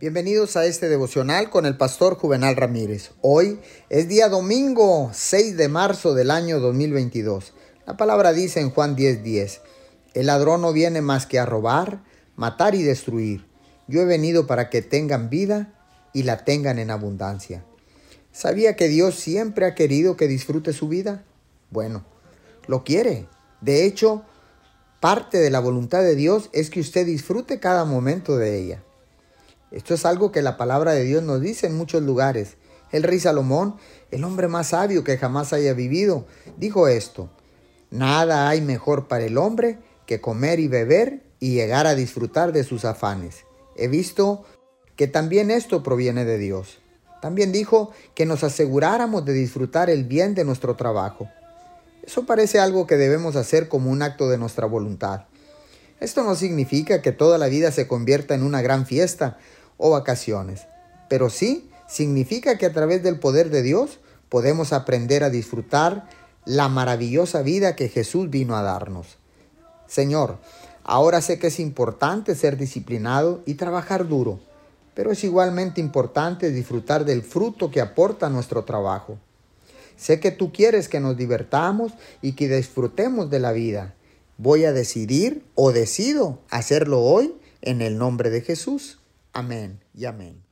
Bienvenidos a este devocional con el pastor Juvenal Ramírez. Hoy es día domingo 6 de marzo del año 2022. La palabra dice en Juan 10:10, 10, el ladrón no viene más que a robar, matar y destruir. Yo he venido para que tengan vida y la tengan en abundancia. ¿Sabía que Dios siempre ha querido que disfrute su vida? Bueno, lo quiere. De hecho, parte de la voluntad de Dios es que usted disfrute cada momento de ella. Esto es algo que la palabra de Dios nos dice en muchos lugares. El rey Salomón, el hombre más sabio que jamás haya vivido, dijo esto. Nada hay mejor para el hombre que comer y beber y llegar a disfrutar de sus afanes. He visto que también esto proviene de Dios. También dijo que nos aseguráramos de disfrutar el bien de nuestro trabajo. Eso parece algo que debemos hacer como un acto de nuestra voluntad. Esto no significa que toda la vida se convierta en una gran fiesta o vacaciones, pero sí significa que a través del poder de Dios podemos aprender a disfrutar la maravillosa vida que Jesús vino a darnos. Señor, ahora sé que es importante ser disciplinado y trabajar duro, pero es igualmente importante disfrutar del fruto que aporta nuestro trabajo. Sé que tú quieres que nos divertamos y que disfrutemos de la vida. Voy a decidir o decido hacerlo hoy en el nombre de Jesús. Amén y amén.